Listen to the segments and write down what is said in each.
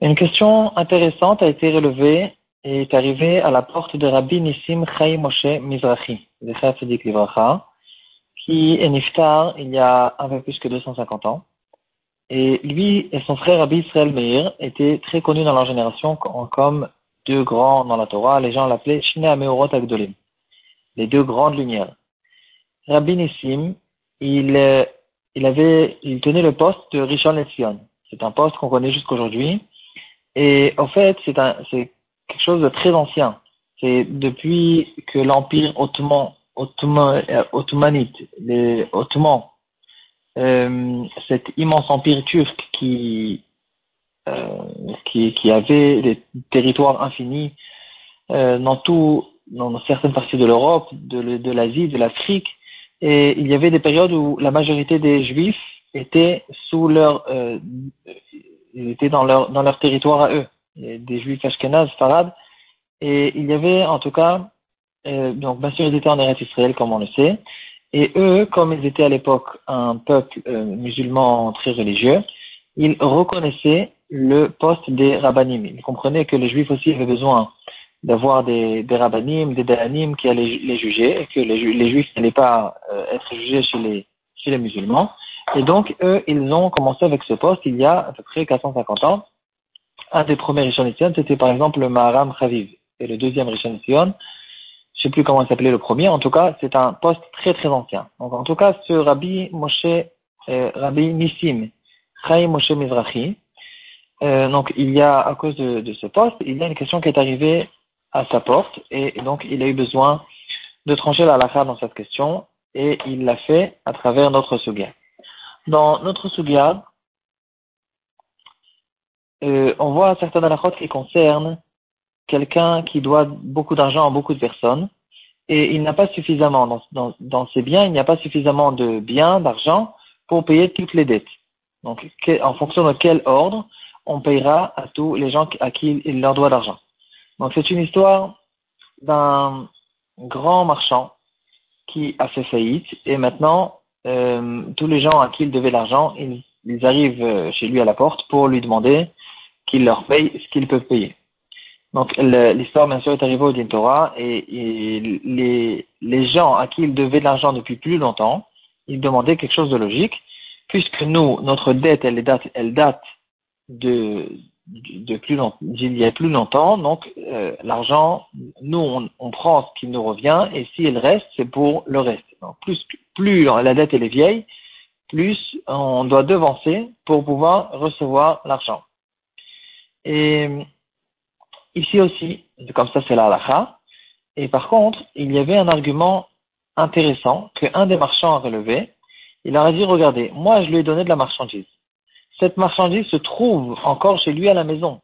Une question intéressante a été relevée et est arrivée à la porte de Rabbi Nissim Chaim Moshe Mizrahi, qui est niftar il y a un peu plus que 250 ans. Et lui et son frère Rabbi Israël Meir étaient très connus dans leur génération comme deux grands dans la Torah. Les gens l'appelaient Shine Ameorot Agdolim, les deux grandes lumières. Rabbi Nissim, il, euh, il avait, il tenait le poste de Rishon Lezion. C'est un poste qu'on connaît jusqu'aujourd'hui. Et en fait, c'est quelque chose de très ancien. C'est depuis que l'empire ottoman, ottoman, euh, ottomanite, les Ottomans, euh, cet immense empire turc qui, euh, qui, qui avait des territoires infinis euh, dans tout, dans certaines parties de l'Europe, de l'Asie, de l'Afrique, et il y avait des périodes où la majorité des Juifs étaient sous leur, euh, étaient dans leur dans leur territoire à eux, des Juifs ashkénazes, farad, et il y avait en tout cas, euh, donc bien sûr ils étaient en Eretz Israël comme on le sait, et eux, comme ils étaient à l'époque un peuple euh, musulman très religieux, ils reconnaissaient le poste des rabbinim. Ils comprenaient que les Juifs aussi avaient besoin d'avoir des, des rabbinim, des dalanim qui allaient les juger, et que les, juifs n'allaient pas euh, être jugés chez les, chez les musulmans. Et donc, eux, ils ont commencé avec ce poste il y a à peu près 450 ans. Un des premiers Rishon c'était par exemple le Maharam Chaviv. Et le deuxième Rishon je sais plus comment il s'appelait le premier, en tout cas, c'est un poste très très ancien. Donc, en tout cas, ce Rabbi Moshe, euh, Rabbi Nissim, Chaim Moshe Mizrahi, euh, donc il y a, à cause de, de, ce poste, il y a une question qui est arrivée à sa porte et donc il a eu besoin de trancher la halakha dans cette question et il l'a fait à travers notre sugia. Dans notre sugia, euh, on voit certaines halakhot qui concernent quelqu'un qui doit beaucoup d'argent à beaucoup de personnes et il n'a pas suffisamment dans, ses biens, il n'y a pas suffisamment de biens, d'argent pour payer toutes les dettes. Donc, en fonction de quel ordre on payera à tous les gens à qui il leur doit d'argent. Donc c'est une histoire d'un grand marchand qui a fait faillite et maintenant euh, tous les gens à qui il devait l'argent, ils, arrivent euh, chez lui à la porte pour lui demander qu'il leur paye ce qu'ils peuvent payer. Donc l'histoire bien sûr est arrivée au Dintora et, et les, les gens à qui il devait de l'argent depuis plus longtemps, ils demandaient quelque chose de logique, puisque nous, notre dette, elle date, elle date de, de plus longtemps, il y a plus longtemps. Donc, euh, l'argent, nous, on, prend ce qui nous revient, et s'il reste, c'est pour le reste. Plus, la dette est vieille, plus on doit devancer pour pouvoir recevoir l'argent. Et ici aussi, comme ça, c'est la halakha. Et par contre, il y avait un argument intéressant qu'un des marchands a relevé. Il a dit, regardez, moi, je lui ai donné de la marchandise cette marchandise se trouve encore chez lui à la maison.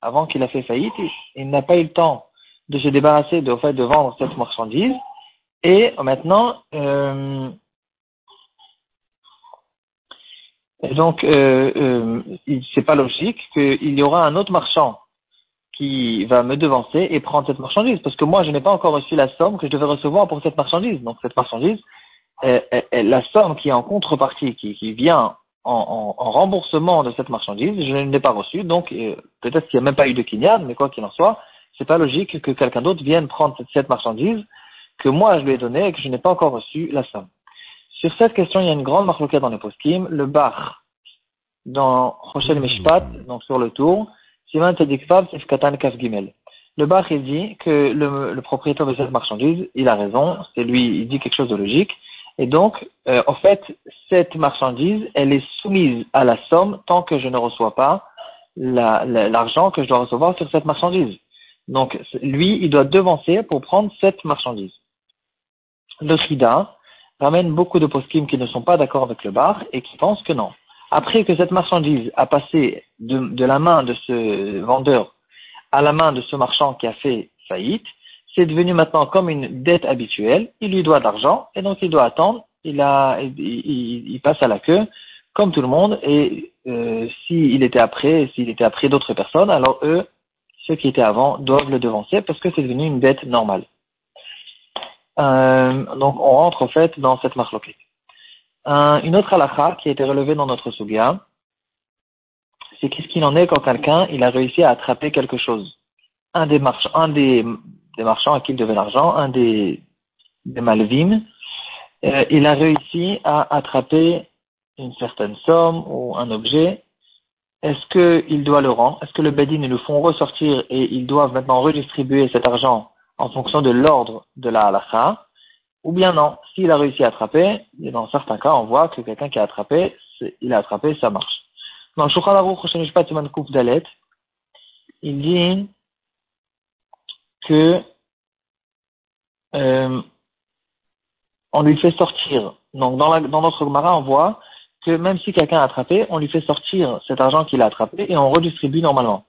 Avant qu'il a fait faillite, il n'a pas eu le temps de se débarrasser de, fait, de vendre cette marchandise. Et maintenant, euh, donc, euh, euh, c'est pas logique qu'il y aura un autre marchand qui va me devancer et prendre cette marchandise, parce que moi, je n'ai pas encore reçu la somme que je devais recevoir pour cette marchandise. Donc, cette marchandise, la somme qui est en contrepartie, qui vient en, en, remboursement de cette marchandise, je ne l'ai pas reçu, donc euh, peut-être qu'il n'y a même pas eu de kinyad, mais quoi qu'il en soit, c'est pas logique que quelqu'un d'autre vienne prendre cette, marchandise que moi je lui ai donnée et que je n'ai pas encore reçu la somme. Sur cette question, il y a une grande marque dans les poskim, le bar dans Rochelle Mishpat, donc sur le tour, Simon Tedikfab, Katan Kaf Gimel. Le bar, il dit que le, le propriétaire de cette marchandise, il a raison, c'est lui, il dit quelque chose de logique, et donc, euh, en fait, cette marchandise, elle est soumise à la somme tant que je ne reçois pas l'argent que je dois recevoir sur cette marchandise. Donc, lui, il doit devancer pour prendre cette marchandise. Le Sida ramène beaucoup de poskim qui ne sont pas d'accord avec le bar et qui pensent que non. Après que cette marchandise a passé de, de la main de ce vendeur à la main de ce marchand qui a fait faillite, c'est devenu maintenant comme une dette habituelle, il lui doit de l'argent, et donc il doit attendre, il, a, il, il, passe à la queue, comme tout le monde, et euh, s'il était après, s'il était après d'autres personnes, alors eux, ceux qui étaient avant, doivent le devancer parce que c'est devenu une dette normale. Euh, donc on rentre en fait dans cette marloquette. une autre halakha qui a été relevée dans notre Sugia, c'est qu'est-ce qu'il en est quand quelqu'un il a réussi à attraper quelque chose? Un des marchands, un des, des marchands à qui il devait l'argent, un des, des malvim, euh, il a réussi à attraper une certaine somme ou un objet. Est-ce qu'il doit le rendre? Est-ce que le Bedin le font ressortir et ils doivent maintenant redistribuer cet argent en fonction de l'ordre de la halakha? Ou bien non, s'il a réussi à attraper, et dans certains cas, on voit que quelqu'un qui a attrapé, il a attrapé, ça marche. Dans le Dalet, il dit que euh, on lui fait sortir. Donc dans, notre Gemara, on voit que même si quelqu'un a attrapé, on lui fait sortir cet argent qu'il a attrapé et on redistribue normalement.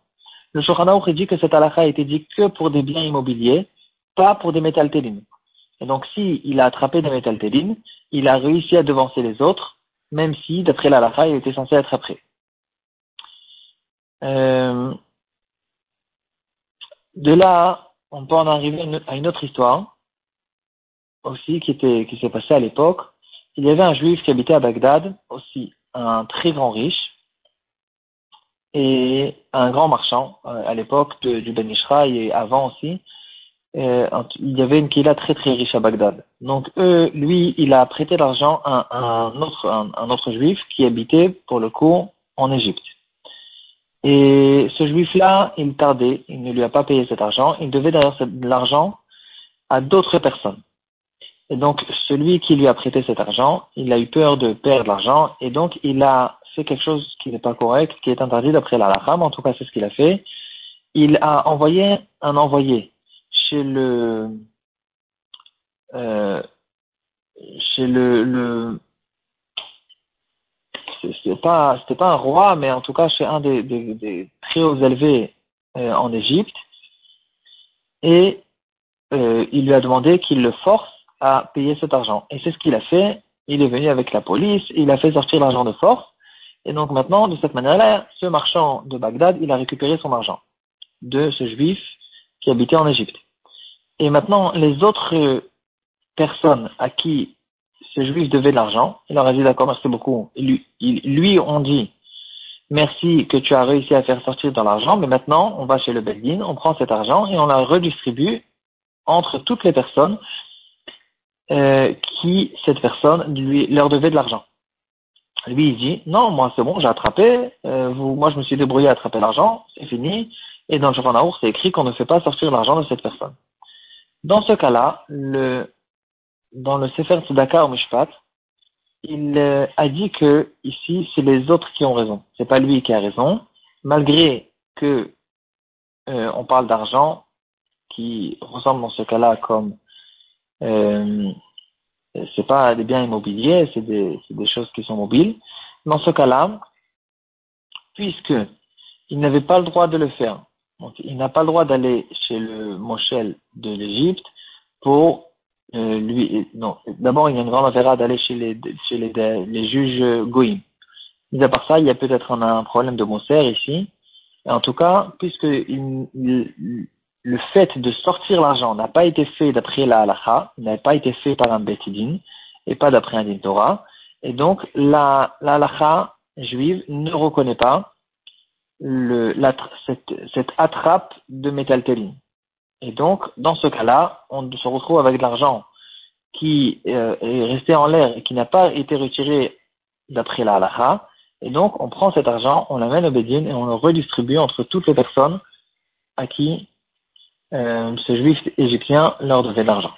Le Shulchan Aruch dit que cet halakha a été dit que pour des biens immobiliers, pas pour des métaltélines. Et donc si il a attrapé des métaltélines, il a réussi à devancer les autres, même si d'après l'halakha, il était censé être. Euh, de là, on peut en arriver à une autre histoire aussi qui était qui s'est passée à l'époque. Il y avait un juif qui habitait à Bagdad, aussi un très grand riche et un grand marchand euh, à l'époque du Ben et avant aussi. Euh, il y avait une kila très très riche à Bagdad. Donc eux, lui, il a prêté l'argent à, un autre un autre juif qui habitait pour le coup en Égypte. Et ce juif-là, il tardait, il ne lui a pas payé cet argent, il devait d'ailleurs l'argent à d'autres personnes. Et donc, celui qui lui a prêté cet argent, il a eu peur de perdre l'argent, et donc il a fait quelque chose qui n'est pas correct, qui est interdit d'après la en tout cas c'est ce qu'il a fait. Il a envoyé un envoyé chez le, euh, chez le, le c'était pas pas un roi, mais en tout cas chez un des, très hauts élevés euh, en Égypte, et euh, il lui a demandé qu'il le force à payer cet argent. Et c'est ce qu'il a fait. Il est venu avec la police, il a fait sortir l'argent de force, et donc maintenant, de cette manière-là, ce marchand de Bagdad, il a récupéré son argent de ce juif qui habitait en Égypte. Et maintenant, les autres personnes à qui ce juif devait de l'argent. Il leur a dit d'accord, merci beaucoup. Lui, lui on dit merci que tu as réussi à faire sortir de l'argent, mais maintenant on va chez le Belgin, on prend cet argent et on la redistribue entre toutes les personnes euh, qui, cette personne, lui, leur devait de l'argent. Lui, il dit, non, moi c'est bon, j'ai attrapé, euh, vous, moi je me suis débrouillé à attraper l'argent, c'est fini, et dans le Shulchan c'est écrit qu'on ne fait pas sortir l'argent de cette personne. Dans ce cas-là, le dans le Sefer Tzedaka au Mishpat, il euh, a dit que ici c'est les autres qui ont raison, c'est pas lui qui a raison, malgré que euh, on parle d'argent qui ressemble dans ce cas-là comme euh, c'est pas des biens immobiliers, c'est des, choses qui sont mobiles. Dans ce cas-là, puisque il n'avait pas le droit de le faire, il n'a pas le droit d'aller chez le Moshel de l'Égypte pour euh, lui, non. D'abord, il y a une grande affaire d'aller chez les, chez les, les juges goïm. Mais à part ça, il y a peut-être un, problème de Moser ici. Et en tout cas, puisque le fait de sortir l'argent n'a pas été fait d'après la halakha, n'a pas été fait par un betidin et pas d'après un din Torah, et donc la, la halakha juive ne reconnaît pas le, cette, cette attrape de métaltéline. Et donc, dans ce cas-là, on se retrouve avec de l'argent qui euh, est resté en l'air et qui n'a pas été retiré d'après la halakha. Et donc, on prend cet argent, on l'amène au Bédine et on le redistribue entre toutes les personnes à qui euh, ce juif égyptien leur devait de l'argent.